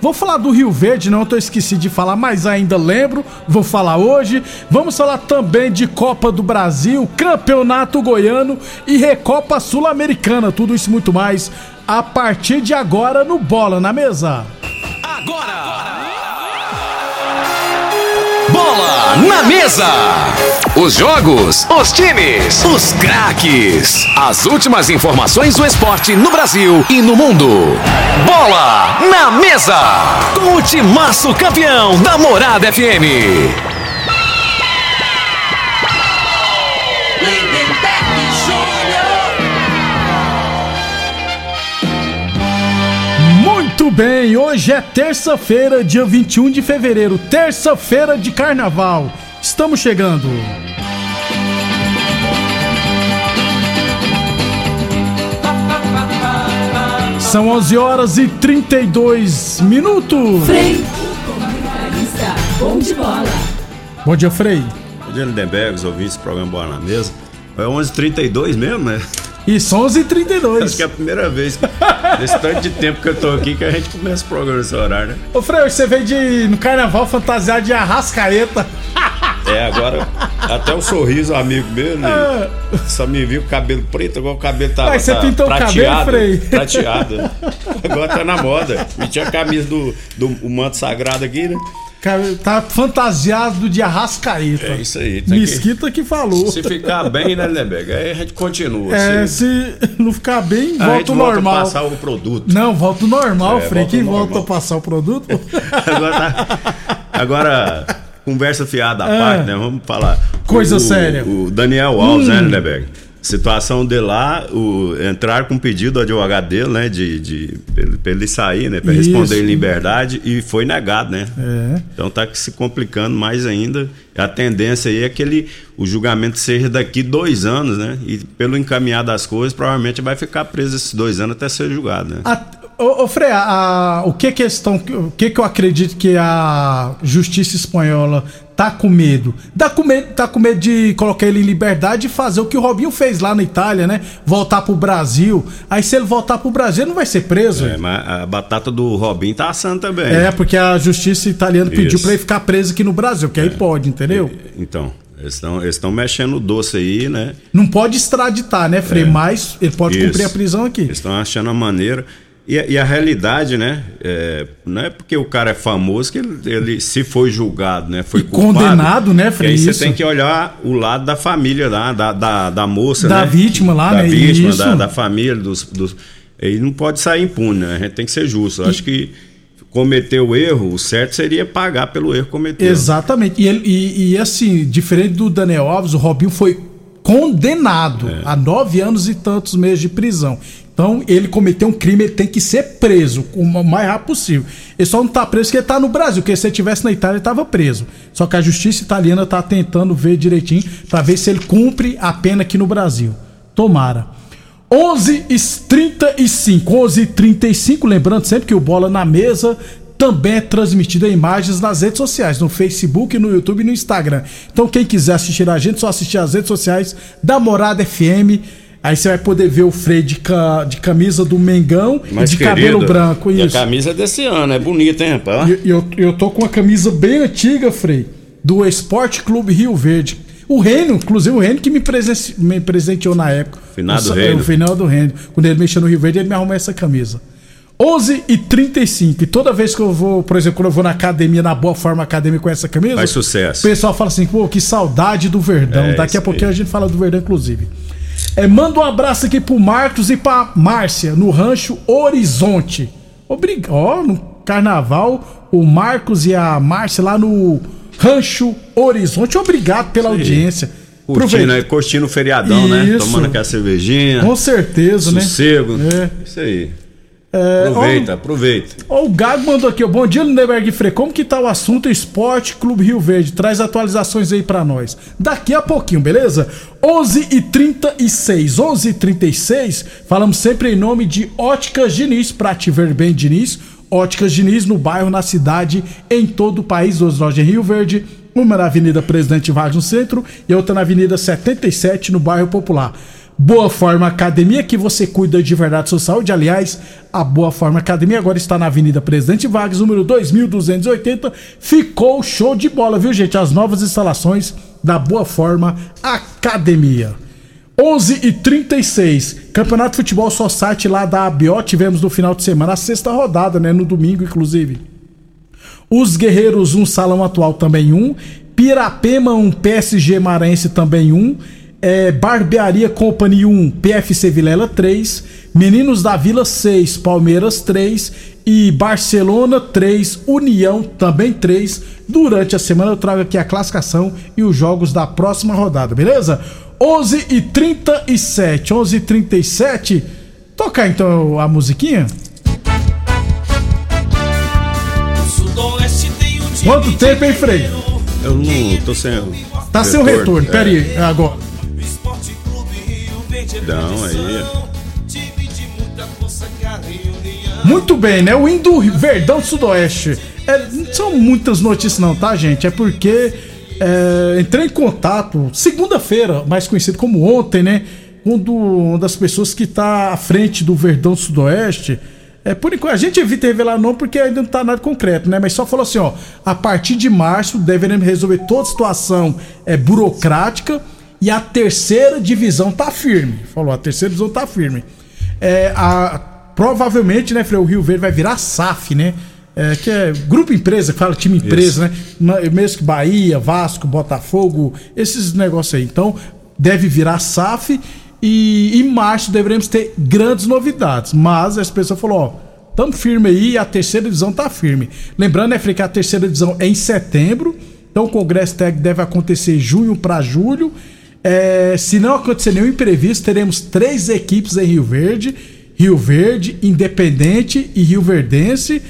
Vou falar do Rio Verde, não, eu esqueci de falar, mas ainda lembro, vou falar hoje. Vamos falar também de Copa do Brasil, Campeonato Goiano e Recopa Sul-Americana. Tudo isso muito mais a partir de agora no Bola na Mesa. Bola na mesa. Os jogos, os times, os craques. As últimas informações do esporte no Brasil e no mundo. Bola na mesa. Com o timaço campeão da Morada FM. Muito bem, hoje é terça-feira, dia 21 de fevereiro, terça-feira de carnaval. Estamos chegando. São 11 horas e 32 minutos. Frei, bom de bola. Bom dia, Frei. Bom dia, Lindenberg, os ouvintes do programa Bola na Mesa. É 11h32 mesmo, né? Isso, 11 e 32 Acho que é a primeira vez, nesse tanto de tempo que eu tô aqui, que a gente começa o programa nesse horário, né? Ô, Frei, você veio de, no carnaval fantasiado de arrascaeta. É, agora, até o sorriso, amigo meu, né? Só me viu com cabelo preto, agora o cabelo tá, Mas você tá pintou o cabelo, prateado, Frei? prateado. Agora tá na moda. E tinha a camisa do, do o manto sagrado aqui, né? Tá fantasiado de arrascaeta. É isso aí. Que, Mesquita que falou. se ficar bem, né, Lindenberg? Aí a gente continua. É, se, se não ficar bem, a volta gente ao volta a normal. passar o produto. Não, volta ao normal, É, Frei. Quem volta normal. a passar o produto? Agora, tá- agora, conversa fiada à Ah. parte, né? Vamos falar. Coisa o, séria. Hum. O Daniel Alves, né, Lindeberg? Situação de lá, o, entrar com pedido do advogado dele, né? De, de, pra ele- pra ele sair, né? Pra Isso. responder em liberdade e foi negado, né? É. Então tá se complicando mais ainda. A tendência aí é que ele, o julgamento seja daqui dois anos, né? E pelo encaminhar das coisas, provavelmente vai ficar preso esses dois anos até ser julgado, né? A, ô, ô, Frei, a- o que questão, o que que eu acredito que a justiça espanhola tá com medo? Tá com medo, tá com medo de colocar ele em liberdade e fazer o que o Robinho fez lá na Itália, né? Voltar pro Brasil. Aí se ele voltar pro Brasil, ele não vai ser preso. É, mas a batata do Robin tá assando também. É, porque a justiça italiana pediu Isso. pra ele ficar preso aqui no Brasil, que aí pode, entendeu? Então, eles estão mexendo o doce aí, né? Não pode extraditar, né, Frei? Mas ele pode É. Isso. cumprir a prisão aqui. Eles estão achando a maneira. E, a- e a realidade, né? É, não é porque o cara é famoso que ele, ele se foi julgado, né? Foi E condenado, né, Frei? Aí você tem que olhar o lado da família lá, da, da, da moça, Da né? vítima lá, da né? vítima, da, da família, dos, dos. Ele não pode sair impune, né? A gente tem que ser justo. Eu acho que cometeu o erro, o certo seria pagar pelo erro cometido. Exatamente. E, ele, e, e, assim, diferente do Daniel Alves, o Robinho foi condenado É. a nove anos e tantos meses de prisão. Então, ele cometeu um crime, ele tem que ser preso o mais rápido possível. Ele só não tá preso porque ele tá no Brasil, porque se ele estivesse na Itália, ele tava preso. Só que a justiça italiana tá tentando ver direitinho para ver se ele cumpre a pena aqui no Brasil. Tomara. 11 e 35, 11 e 35, lembrando sempre que o Bola na Mesa também é transmitido em imagens nas redes sociais, no Facebook, no YouTube e no Instagram. Então quem quiser assistir a gente, só assistir as redes sociais da Morada FM. Aí você vai poder ver o Frei de, ca- de camisa do Mengão Mas, e de querido, cabelo branco. E a Isso. camisa é desse ano, é bonita, hein, rapaz? E eu, eu tô com a camisa bem antiga, Frei, do Esporte Clube Rio Verde. O Reino, inclusive o Reino que me, presen- me presenteou na época. Finado o, Reino. O final do Reino. Quando ele mexeu no Rio Verde, ele me arrumou essa camisa. 11 e 35 E toda vez que eu vou, por exemplo, quando eu vou na academia, na boa forma acadêmica com essa camisa, Faz o sucesso. pessoal fala assim, pô, que saudade do Verdão. É, Daqui a isso pouquinho aí. a gente fala do Verdão, inclusive. É, manda um abraço aqui pro Marcos e pra Márcia, no Rancho Horizonte. Obrigado. Ó, no carnaval, o Marcos e a Márcia lá no Rancho Horizonte. Obrigado pela audiência. Curtindo, né? curtindo o feriadão, né? Isso. Tomando aquela cervejinha. Com certeza, né? sossego. É. Isso aí. É, Aproveita, aproveita. Ó, o Gago mandou aqui, ó. Bom dia, Lindenberg e Frei. Como que tá o assunto Esporte Clube Rio Verde? Traz atualizações aí pra nós. Daqui a pouquinho, beleza? 11 e 36 11 e 36 falamos sempre em nome de Óticas Diniz, pra te ver bem, Diniz. Óticas Diniz no bairro, na cidade, em todo o país. Duas lojas em Rio Verde, uma na Avenida Presidente Vargas no centro e outra na Avenida 77 no bairro Popular. Boa Forma Academia, que você cuida de verdade da sua saúde. Aliás, a Boa Forma Academia agora está na Avenida Presidente Vargas, número 2280. Ficou show de bola, viu, gente? As novas instalações da Boa Forma Academia. 11 e 36 Campeonato de Futebol Society lá da ABO. Tivemos no final de semana a sexta rodada, né? No domingo, inclusive. Os Guerreiros, um Salão Atual também um. Pirapema, um PSG Maranhense também um. É, Barbearia Company 1, PFC Vilela 3. Meninos da Vila 6, Palmeiras 3. E Barcelona 3, União também 3. Durante a semana eu trago aqui a classificação e os jogos da próxima rodada, beleza? 11 e 37 11 e 37 Tocar então a musiquinha? Quanto tempo, hein, Frei? Eu não tô sem. Tá sem o retorno, pera aí, agora. Aí. Muito bem, né? O Indo Verdão Sudoeste. É, não são muitas notícias, não, tá, gente? É porque é, entrei em contato segunda-feira, mais conhecido como ontem, né? Um do- uma das pessoas que tá à frente do Verdão Sudoeste. É, por enquanto, a gente evita revelar não porque ainda não tá nada concreto, né? Mas só falou assim, ó, a partir de março deveremos resolver toda a situação é, burocrática e a terceira divisão tá firme. Falou, a terceira divisão tá firme. É, a, provavelmente, né, Frei, o Rio Verde vai virar SAF, né? É, que é grupo empresa, que fala time empresa, né? Ma- Mesmo que Bahia, Vasco, Botafogo, esses negócios aí. Então, deve virar SAF e em março deveremos ter grandes novidades. Mas as pessoas falaram, ó, tamo firme aí, a terceira divisão tá firme. Lembrando, né, Frei, que a terceira divisão é em setembro, então o Congresso Técnico deve acontecer junho para julho. É, se não acontecer nenhum imprevisto, teremos três equipes em Rio Verde: Rio Verde, Independente e Rio Verdense.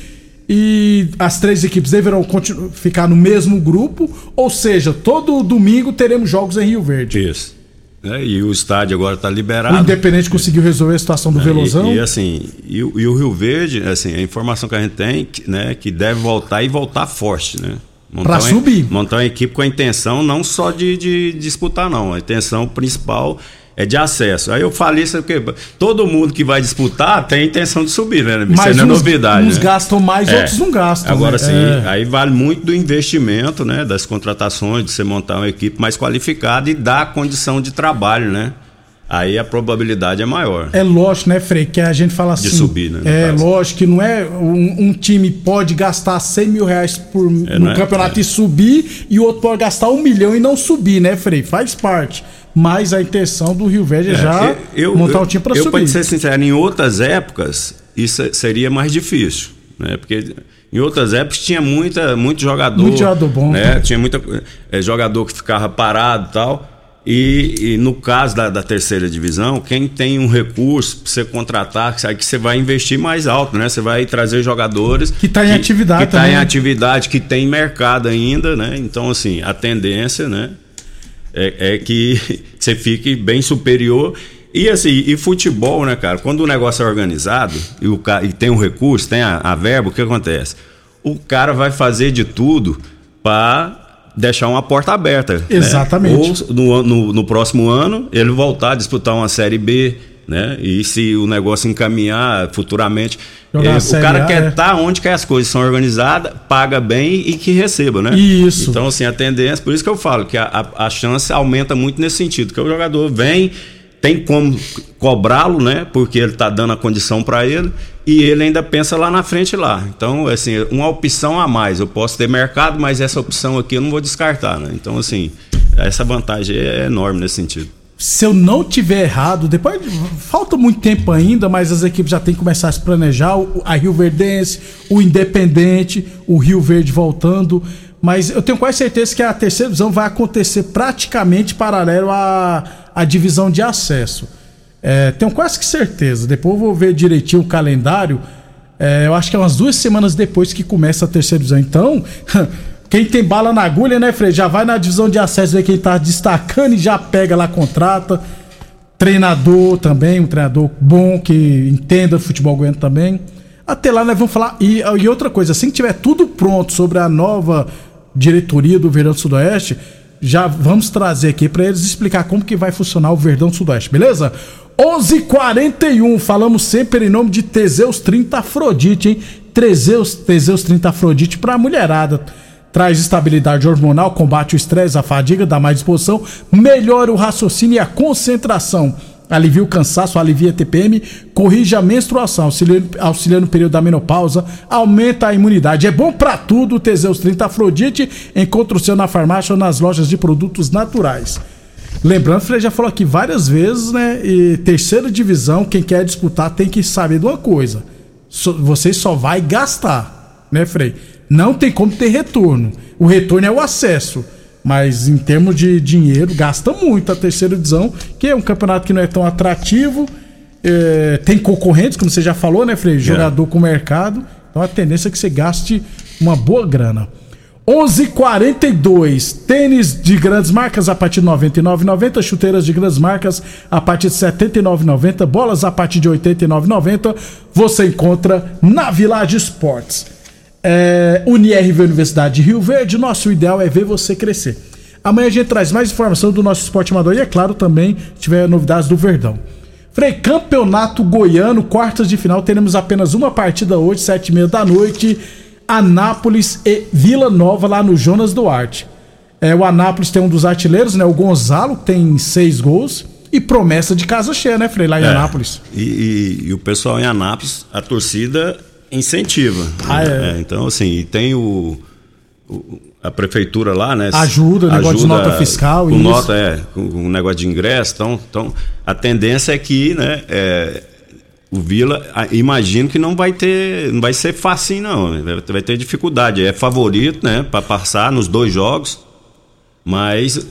E as três equipes deverão ficar no mesmo grupo, ou seja, todo domingo teremos jogos em Rio Verde. Isso. É, e o estádio agora está O liberado. Independente conseguiu resolver a situação do Velozão. E, e assim, e, o- e o Rio Verde, assim, a informação que a gente tem, que, né, que deve voltar e voltar forte, né? Pra uma- subir. Montar uma equipe com a intenção não só de, de disputar, não. A intenção principal é de acesso. Aí eu falei isso porque todo mundo que vai disputar tem a intenção de subir, né? Isso Mas não é novidade. uns né? gastam mais, É. outros não gastam. Agora né? sim, É. aí vale muito do investimento, né? Das contratações, de você montar uma equipe mais qualificada e dar condição de trabalho, né? Aí a probabilidade é maior. É lógico, né, Frei, que a gente fala assim. subir, né, É caso. lógico que não é um, um time pode gastar 100 mil reais por, É, no é? campeonato É. e subir, e o outro pode gastar um milhão e não subir, né, Frei? Faz parte. Mas a intenção do Rio Verde é já eu, montar eu, um time eu, subir. pra ser sincero, em outras épocas isso seria mais difícil, né? Porque em outras épocas tinha muita, muito jogador. Muito jogador bom. Né? Tinha muita eh, jogador que ficava parado e tal. E, e no caso da, da terceira divisão, quem tem um recurso para você contratar, que sabe que você vai investir mais alto, né? Você vai trazer jogadores Que tá em atividade que tá também, em né? atividade, que tem mercado ainda, né? Então assim, a tendência, né? é, é que você fique bem superior E assim, e futebol, né, cara? Quando o negócio é organizado e, o, e tem um recurso, tem a, a verba, o que acontece? O cara vai fazer de tudo para deixar uma porta aberta. né? Exatamente. Ou no, no, no próximo ano ele voltar a disputar uma Série B, né? E se o negócio encaminhar futuramente. A o cara A, quer é. estar onde que as coisas são organizadas, paga bem e que receba, né? Isso. Então, assim, a tendência, por isso que eu falo que a, a, a chance aumenta muito nesse sentido, que o jogador vem, tem como cobrá-lo, né? Porque ele tá dando a condição para ele e ele ainda pensa lá na frente lá. Então, assim, uma opção a mais. Eu posso ter mercado, mas essa opção aqui eu não vou descartar, né? Então, assim, essa vantagem é enorme nesse sentido. Se eu não tiver errado, depois falta muito tempo ainda, mas as equipes já têm que começar a se planejar. A Rio Verdense, o Independente, o Rio Verde voltando. Mas eu tenho quase certeza que a terceira divisão vai acontecer praticamente paralelo à, à divisão de acesso. É, tenho quase que certeza. Depois eu vou ver direitinho o calendário. É, eu acho que é umas duas semanas depois que começa a terceira divisão. Então, quem tem bala na agulha, né, Fred? Já vai na divisão de acesso ver quem tá destacando e já pega lá, contrata. Treinador também, um treinador bom que entenda futebol goiano também. Até lá nós vamos falar. E, e outra coisa, assim que tiver tudo pronto sobre a nova diretoria do Verdão Sudoeste, já vamos trazer aqui para eles explicar como que vai funcionar o Verdão Sudoeste, beleza? 11:41 falamos sempre em nome de Teseus 30 Afrodite, hein? Teseus, Teseus 30 Afrodite pra mulherada. Traz estabilidade hormonal, combate o estresse, a fadiga, dá mais disposição, melhora o raciocínio e a concentração. Alivia o cansaço, alivia a TPM, corrige a menstruação, auxilia, no período da menopausa, aumenta a imunidade. É bom pra tudo o Teseus 30 Afrodite. Encontra o seu na farmácia ou nas lojas de produtos naturais. Lembrando, Frei já falou aqui várias vezes, né? E terceira divisão, quem quer disputar tem que saber de uma coisa. Você só vai gastar, né, Frei? Não tem como ter retorno. O retorno é o acesso. Mas em termos de dinheiro, gasta muito a terceira divisão, que é um campeonato que não é tão atrativo. é, tem concorrentes, como você já falou, né, Frei? Jogador com mercado. Então a tendência é que você gaste uma boa grana. 11:42 Tênis de grandes marcas a partir de 99,90. Chuteiras de grandes marcas a partir de 79,90. Bolas a partir de 89,90. Você encontra na Village Esportes. É, UniRV Universidade de Rio Verde. Nosso ideal é ver você crescer. Amanhã a gente traz mais informação do nosso esporte amador e, é claro, também se tiver novidades do Verdão. Frei, campeonato goiano, quartas de final, teremos apenas uma partida hoje, sete e meia da noite. Anápolis e Vila Nova lá no Jonas Duarte. É, o Anápolis tem um dos artilheiros, né? O Gonzalo, que tem seis gols. E promessa de casa cheia, né, Frei, lá em É. Anápolis. E, e- e o pessoal em Anápolis, a torcida incentiva. Ah, né? é. então, assim, e tem o, o- a prefeitura lá, né? Ajuda, negócio de nota fiscal, Com isso. nota, é, com, com negócio de ingresso. Então, então, a tendência é que, né? é, o Vila, imagino que não vai ter, não vai ser facinho não, vai, vai ter dificuldade. É favorito, né, para passar nos dois jogos, mas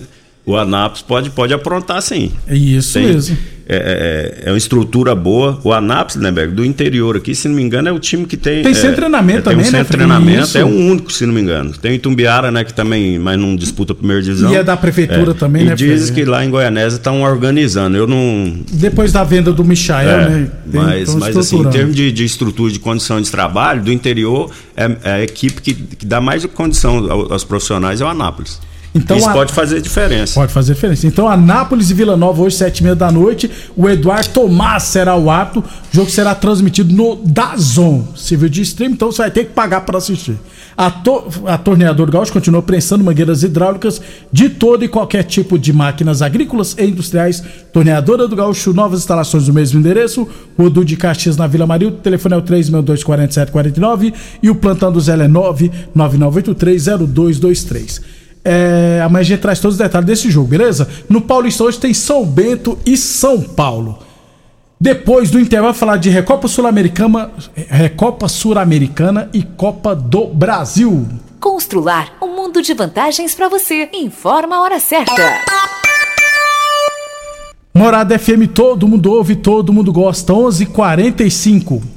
o Anápolis pode, pode aprontar sim. É isso Tem- mesmo. É, é- é uma estrutura boa. O Anápolis, né, Berg, do interior aqui, se não me engano, é o time que tem. Tem é, centro de treinamento é, tem também, um né, centro de Fred? treinamento, Isso. é o único, se não me engano. Tem o Itumbiara, né, que também, mas não disputa a primeira divisão. E é da prefeitura também, e né, diz Fred? que lá em Goianésia estão organizando. Eu não. Depois da venda do Michael, é, né? tem- mas, mas assim, em termos de, de estrutura de condição de trabalho, do interior, é, é a equipe que, que dá mais condição ao- aos profissionais é o Anápolis. Então, Isso a- pode fazer diferença. Pode fazer diferença. Então, Anápolis e Vila Nova, hoje, sete e meia da noite. O Eduardo Tomás será o árbitro. O jogo será transmitido no Dazon. Civil de stream, então você vai ter que pagar para assistir. A, to a Torneador Gaúcho continua prensando mangueiras hidráulicas de todo e qualquer tipo de máquinas agrícolas e industriais. Torneadora do Gaúcho, novas instalações do mesmo endereço. Rodu de Caxias na Vila Maria. O telefone é o 3624749 e o plantão do Zé é 999830223. É, amanhã a gente traz todos os detalhes desse jogo, beleza? No Paulista hoje tem São Bento e São Paulo. Depois do intervalo, falar de Recopa Sul-Americana, Recopa Sul-Americana e Copa do Brasil. Constrular um mundo de vantagens para você. Informa a hora certa. Morada FM, todo mundo ouve, todo mundo gosta. 11:45.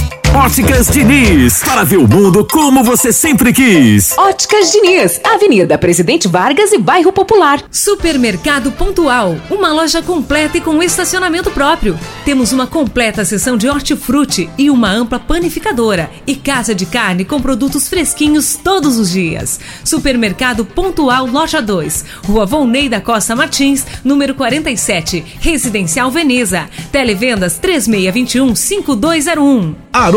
Óticas Diniz, para ver o mundo como você sempre quis. Óticas Diniz, Avenida Presidente Vargas e Bairro Popular. Supermercado Pontual, uma loja completa e com estacionamento próprio. Temos uma completa seção de hortifruti e uma ampla panificadora e casa de carne com produtos fresquinhos todos os dias. Supermercado Pontual Loja 2, Rua Volney da Costa Martins, número 47, Residencial Veneza. Televendas 3621 5201.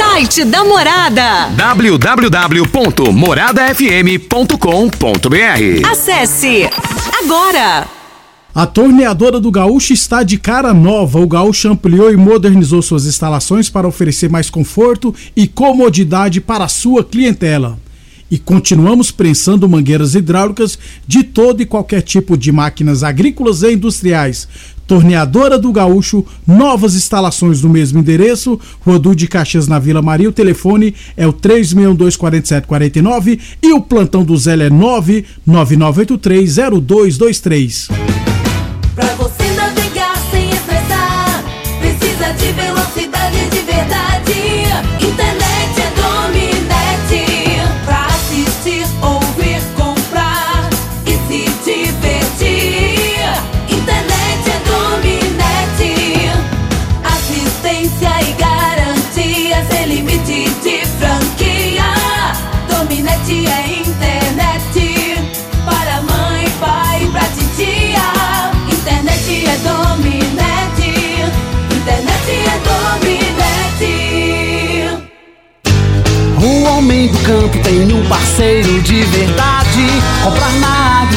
Site da Morada. www.moradafm.com.br Acesse agora. A torneadora do Gaúcho está de cara nova. O Gaúcho ampliou e modernizou suas instalações para oferecer mais conforto e comodidade para a sua clientela. E continuamos prensando mangueiras hidráulicas de todo e qualquer tipo de máquinas agrícolas e industriais. Torneadora do Gaúcho, novas instalações no mesmo endereço, Rodu de Caxias na Vila Maria. O telefone é o 3624749 e o plantão do Zé é 999830223. Pra você campo tem um parceiro de verdade. Comprar na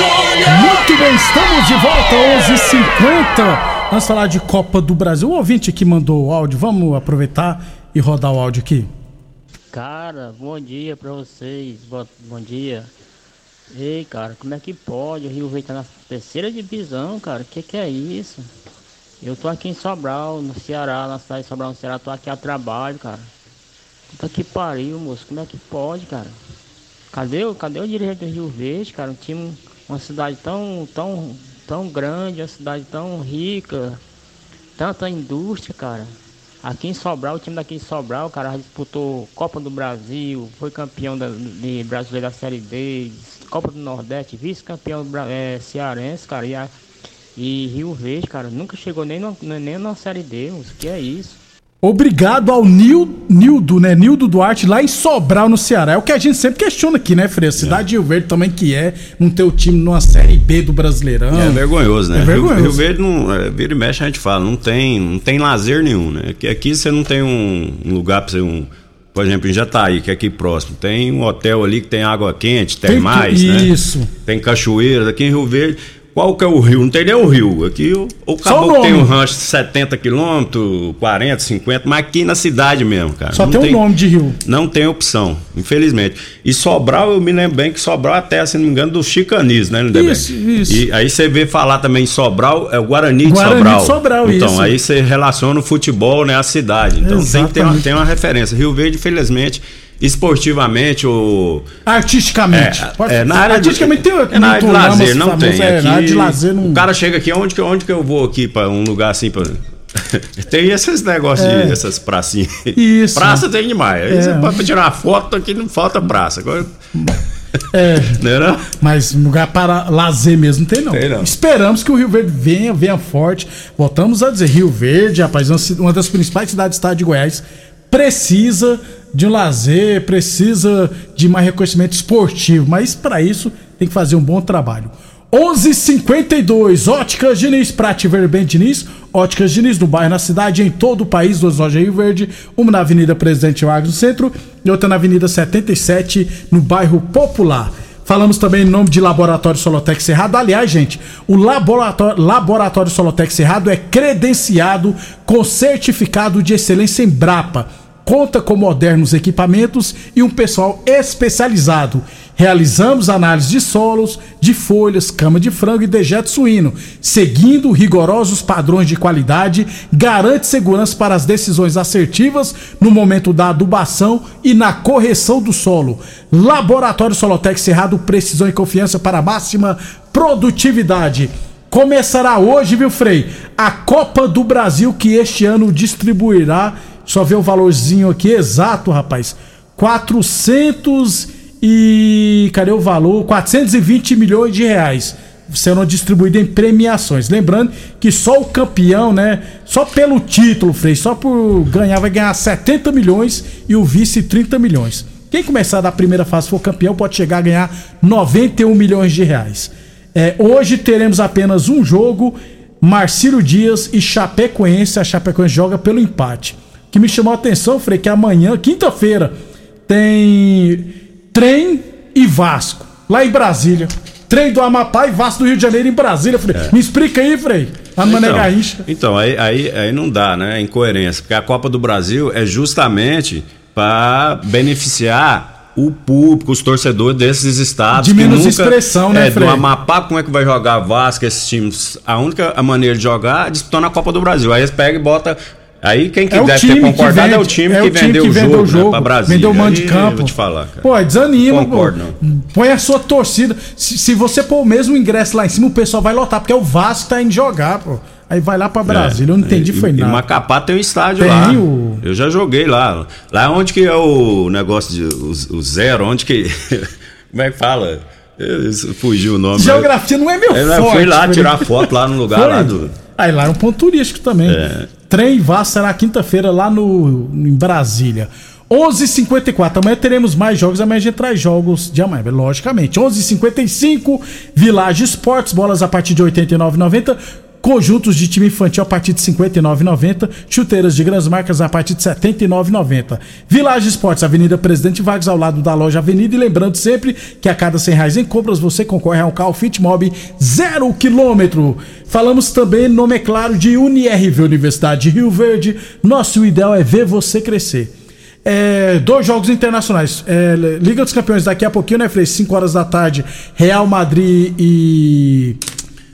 Muito bem, estamos de volta, 11h50. Vamos falar de Copa do Brasil. O ouvinte que mandou o áudio, vamos aproveitar e rodar o áudio aqui. Cara, bom dia pra vocês. Bom, bom dia. Ei, cara, como é que pode? O Rio Verde tá na terceira divisão, cara. Que que é isso? Eu tô aqui em Sobral, no Ceará, na cidade de Sobral, no Ceará. Tô aqui a trabalho, cara. Puta que pariu, moço. Como é que pode, cara? Cadê, o- cadê o dirigente do Rio Verde, cara? Um time, uma cidade tão, tão, tão grande, uma cidade tão rica, tanta indústria, cara. Aqui em Sobral, o time daqui de Sobral, cara, disputou Copa do Brasil, foi campeão da, de brasileiro da Série D, Copa do Nordeste, vice-campeão é, cearense, cara, e, a- e Rio Verde, cara, nunca chegou nem, no, nem na Série D, o que é isso? Obrigado ao Nil, Nildo, né? Nildo Duarte, lá em Sobral, no Ceará. É o que a gente sempre questiona aqui, né, Freire? Cidade de Rio Verde também que é, não ter o time numa Série B do Brasileirão. É vergonhoso, né? É vergonhoso. Rio, Rio Verde não. é, vira e mexe, a gente fala, não tem, não tem lazer nenhum, né? Aqui, aqui você não tem um, um lugar pra você. Um, por exemplo, em Jataí, que é aqui próximo, tem um hotel ali que tem água quente, Tem termais, tu- né? isso. Tem cachoeira, aqui em Rio Verde. Qual que é o rio? Não tem nem o rio. Aqui o, o caboclo tem um rancho de 70 quilômetros, 40, 50, mas aqui na cidade mesmo, cara. Só Não tem o nome de rio. Não tem opção, infelizmente. E Sobral, eu me lembro bem que Sobral até, se não me engano, dos chicanis, né, Lindeberg? Isso, isso. E aí você vê falar também em Sobral, é o Guarani, Guarani de Sobral. de Sobral, então, isso. aí você relaciona o futebol, né, a cidade. Então tem uma, tem uma referência. Rio Verde, infelizmente, esportivamente, o... Artisticamente. É, é, na área de, Artisticamente tem é na área de lazer, não famoso, tem. é, Aqui, na área de lazer não- O cara chega aqui, onde que, onde que eu vou aqui para um lugar assim para Tem esses negócios, É. de, essas pracinhas. Isso. Praça tem demais. É. você pode tirar uma foto aqui, não falta praça. Agora, É. não é não? Mas lugar para lazer mesmo não tem, não. Tem, não. Esperamos que o Rio Verde venha, venha forte. Voltamos a dizer, Rio Verde, rapaz, uma das principais cidades do estado de Goiás, precisa de um lazer, precisa de mais reconhecimento esportivo. Mas para isso tem que fazer um bom trabalho. 11:52 Óticas Diniz, pra te ver bem, Diniz. Óticas Diniz no bairro, na cidade, em todo o país, duas lojas Rio Verde, uma na Avenida Presidente Vargas no centro e outra na Avenida 77 no bairro Popular. Falamos também em nome de Laboratório Solotec Cerrado. Aliás, gente, o Laboratório, Laboratório Solotec Cerrado é credenciado com certificado de excelência em Brapa. Conta com modernos equipamentos e um pessoal especializado. Realizamos análise de solos, de folhas, cama de frango e dejeto suíno, seguindo rigorosos padrões de qualidade, garante segurança para as decisões assertivas no momento da adubação e na correção do solo. Laboratório Solotec Cerrado, precisão e confiança para máxima produtividade. Começará hoje, viu, Frei? A Copa do Brasil que este ano distribuirá, só ver o valorzinho aqui exato, rapaz. 400 e cadê o valor? 420 milhões de reais sendo distribuído em premiações. Lembrando que só o campeão, né? Só pelo título, Frei, só por ganhar vai ganhar 70 milhões e o vice 30 milhões. Quem começar da primeira fase for campeão pode chegar a ganhar 91 milhões de reais. É, hoje teremos apenas um jogo, Marcílio Dias e Chapecoense. A Chapecoense joga pelo empate. Que me chamou a atenção, Frei, que amanhã, quinta-feira, tem trem e Vasco, lá em Brasília. Trem do Amapá e Vasco do Rio de Janeiro em Brasília, Frei. Me explica aí, Frei. A Mané Garrincha. então aí, aí, aí não dá, né? Incoerência. Porque a Copa do Brasil é justamente para beneficiar o público, os torcedores desses estados. De que menos nunca- expressão, né, é, Frei? Do Amapá, como é que vai jogar Vasco, esses times? A única maneira de jogar é disputando a Copa do Brasil. Aí eles pegam e botam. Aí quem que É deve ter concordado é o vende- time é que o time vendeu que o vendeu jogo, o jogo, né, Brasília. vendeu o mando de campo. Vou te falar, cara. Pô, desanima, Concordo, pô. Põe a sua torcida. Se, se você pôr o mesmo ingresso lá em cima, o pessoal vai lotar, porque é o Vasco que tá indo jogar, pô. Aí vai lá pra Brasília. Eu não entendi, É, foi e, nada. E Macapá tem um estádio Tem lá. o- Eu já joguei lá. Lá onde que é o negócio de o, o zero, onde que. como é que fala? Eu- Fugiu o nome. Geografia não é meu Eu forte. fui lá tirar foto lá no lugar Foi? lá do. Aí lá é um ponto turístico também. É. Trem Vasco será quinta-feira lá no, em Brasília. 11h54. Amanhã teremos mais jogos. Amanhã a gente traz jogos de amanhã, logicamente. 11h55. Village Esportes. Bolas a partir de R$ 89,90. Conjuntos de time infantil a partir de R$ 59,90. Chuteiras de grandes marcas a partir de R$ 79,90. Village Esportes, Avenida Presidente Vargas, ao lado da loja Avenida. E lembrando sempre que a cada 100 reais em compras você concorre a um carro Fit Mob zero quilômetro. Falamos também, nome é claro, de UniRV, Universidade de Rio Verde. Nosso ideal é ver você crescer. É, dois jogos internacionais. É, Liga dos Campeões daqui a pouquinho, né, Frei? 5 horas da tarde, Real Madrid e.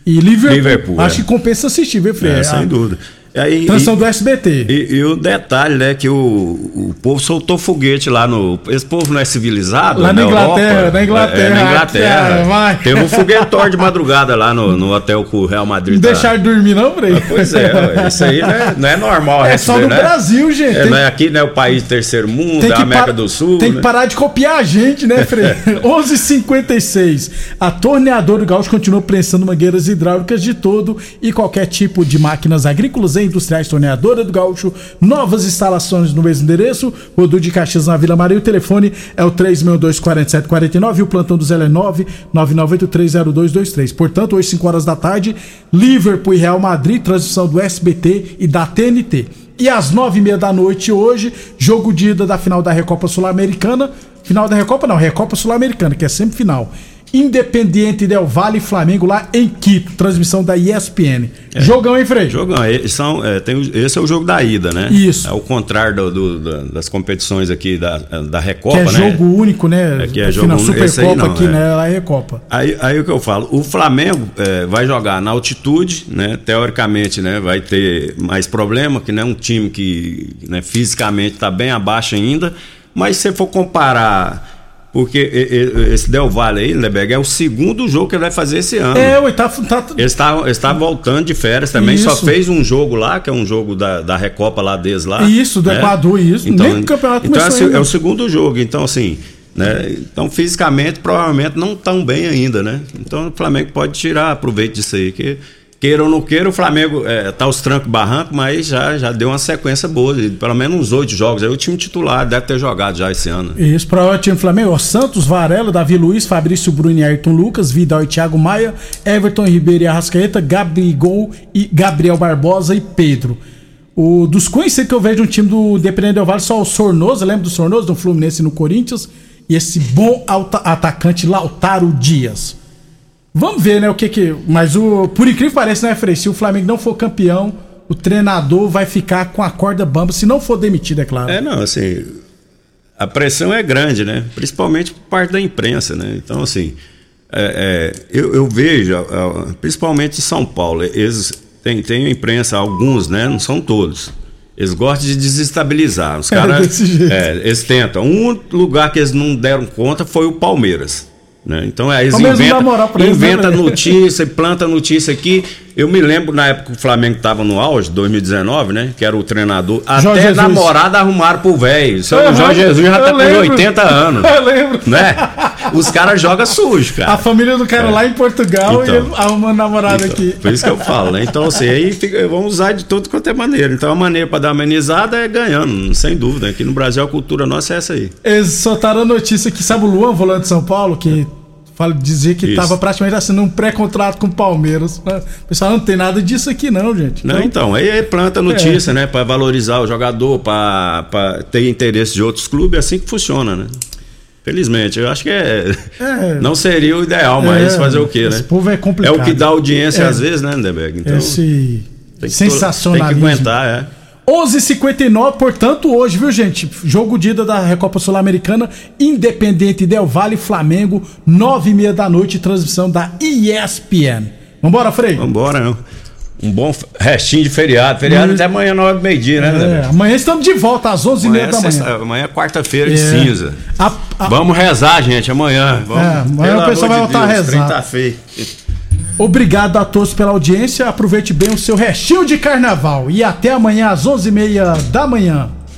E Liverpool. Liverpool, Acho é. que compensa assistir, viu, Frei? É, sem dúvida. Aí- Transmissão e- do SBT. E, e o detalhe, né, que o, o povo soltou foguete lá no. Esse povo não é civilizado? Lá na Europa? Inglaterra, na Inglaterra, É, na Inglaterra. Teve um foguetor de madrugada lá no, no hotel que o Real Madrid Não tá. deixaram dormir, não, Frei? Pois é, isso aí não é, não é normal. É receber, só no né? Brasil, gente. É, Tem- não é aqui, né? O país de terceiro mundo, da que, América do Sul. tem que né? parar de copiar a gente, né, Frei? 11:56. A torneadora do Gaúcho continua prensando mangueiras hidráulicas de todo e qualquer tipo de máquinas agrícolas industriais. Torneadora do Gaúcho, novas instalações no mesmo endereço. Rodu de Caxias na Vila Maria. O telefone é o 3624749 e o plantão do Zé é 999830223. Portanto, hoje 5 horas da tarde, Liverpool e Real Madrid, transmissão do SBT e da TNT. E às nove e meia da noite hoje, jogo de ida da final da Recopa Sul-Americana. Final da Recopa não, Recopa Sul-Americana, que é sempre final. Independiente Del Valle e Flamengo lá em Quito, transmissão da ESPN. Jogão, hein, Frei? Jogão, e- são, é, tem, esse é o jogo da ida, né? Isso. É o contrário do- do- da- das competições aqui da, da Recopa, que é né? jogo único, né? É que é jogo único, Supercopa aqui, é. né? Lá é Recopa. Aí, aí o que eu falo, o Flamengo é, vai jogar na altitude, né? Teoricamente, né? Vai ter mais problema, que não é um time que né, fisicamente está bem abaixo ainda. Mas se você for comparar, porque esse Del Valle aí, Leberg, é o segundo jogo que ele vai fazer esse ano. É, ué, tá, tá, Ele está, ele está voltando de férias também, só Isso. fez um jogo lá, que é um jogo da, da Recopa lá deles lá. Isso, do né? Equador, isso. Nem o campeonato então começou é, o- é o segundo jogo, então assim, né? Então fisicamente provavelmente não tão bem ainda, né? Então o Flamengo pode tirar proveito disso aí, que queira ou não queira, o Flamengo é, tá os trancos barranco, mas já, já deu uma sequência boa, pelo menos uns oito jogos. Aí o time titular deve ter jogado já esse ano. Isso, para o time do Flamengo, ó, Santos, Varela, Davi Luiz, Fabrício Bruno e Ayrton Lucas, Vidal e Thiago Maia, Everton Ribeiro e Arrascaeta, Gabigol e Gabriel Barbosa e Pedro. O, dos conhecidos que eu vejo um time do Independente Del Vale, só o Sornoso, lembra do Sornoso, do Fluminense no Corinthians, e esse bom atacante Lautaro Dias. Vamos ver, né, o que que... Mas o, por incrível que pareça, né, Frei, se o Flamengo não for campeão, o treinador vai ficar com a corda bamba, se não for demitido, é claro. É, não, assim, a pressão é grande, né? Principalmente por parte da imprensa, né? Então, assim, é, é, eu, eu vejo, principalmente em São Paulo, eles têm, têm imprensa, alguns, né? Não são todos. Eles gostam de desestabilizar. Os É, caras. é, eles tentam. Um lugar que eles não deram conta foi o Palmeiras. Né? Então aí eles inventam eles, inventa né, notícia, planta notícia aqui. Eu me lembro na época que o Flamengo estava no auge, 2019, né? Que era o treinador. Jorge Até Jesus. namorada arrumaram pro velho. O Aham, Jorge Jesus já tá eu com lembro. 80 anos. Eu lembro. Né? Os caras jogam sujo, cara. A família do cara É. lá em Portugal Então. e ele arrumando namorado aqui. Por isso que eu falo, né? Então, assim, aí fica, vamos usar de tudo quanto é maneira. Então, a maneira para dar amenizada é ganhando, sem dúvida. Aqui no Brasil, a cultura nossa é essa aí. Eles soltaram a notícia que, sabe o Luan, volante de São Paulo, que fala, dizia que estava praticamente assinando um pré-contrato com o Palmeiras. O pessoal não tem nada disso aqui, não, gente. Não, então, aí aí planta notícia, né? Para valorizar o jogador, para ter interesse de outros clubes, é assim que funciona, né? Felizmente, eu acho que é. É. Não seria o ideal, mas É, fazer o quê, né? Esse povo é complicado. É o que dá audiência É. às vezes, né, Lindeberg? Então, Esse tem que- sensacionalismo. Tem que aguentar, é. 11:59, portanto, hoje, viu, gente? Jogo de ida da Recopa Sul-Americana, Independente Del Vale, Flamengo, 9h30 da noite, transmissão da ESPN. Vambora, Frei? Vambora, não. Um bom restinho de feriado. Feriado Hum. até amanhã, 9 meio-dia, né, É, amanhã estamos de volta às 11h30 Amanhã, é da manhã. sexta- amanhã é quarta-feira É. de cinza. A- a- Vamos rezar, gente, amanhã. Vamos, É, amanhã pelo o pessoal vai voltar a Deus, rezar. trem tá. Obrigado a todos pela audiência. Aproveite bem o seu restinho de carnaval. E até amanhã às 11h30 da manhã.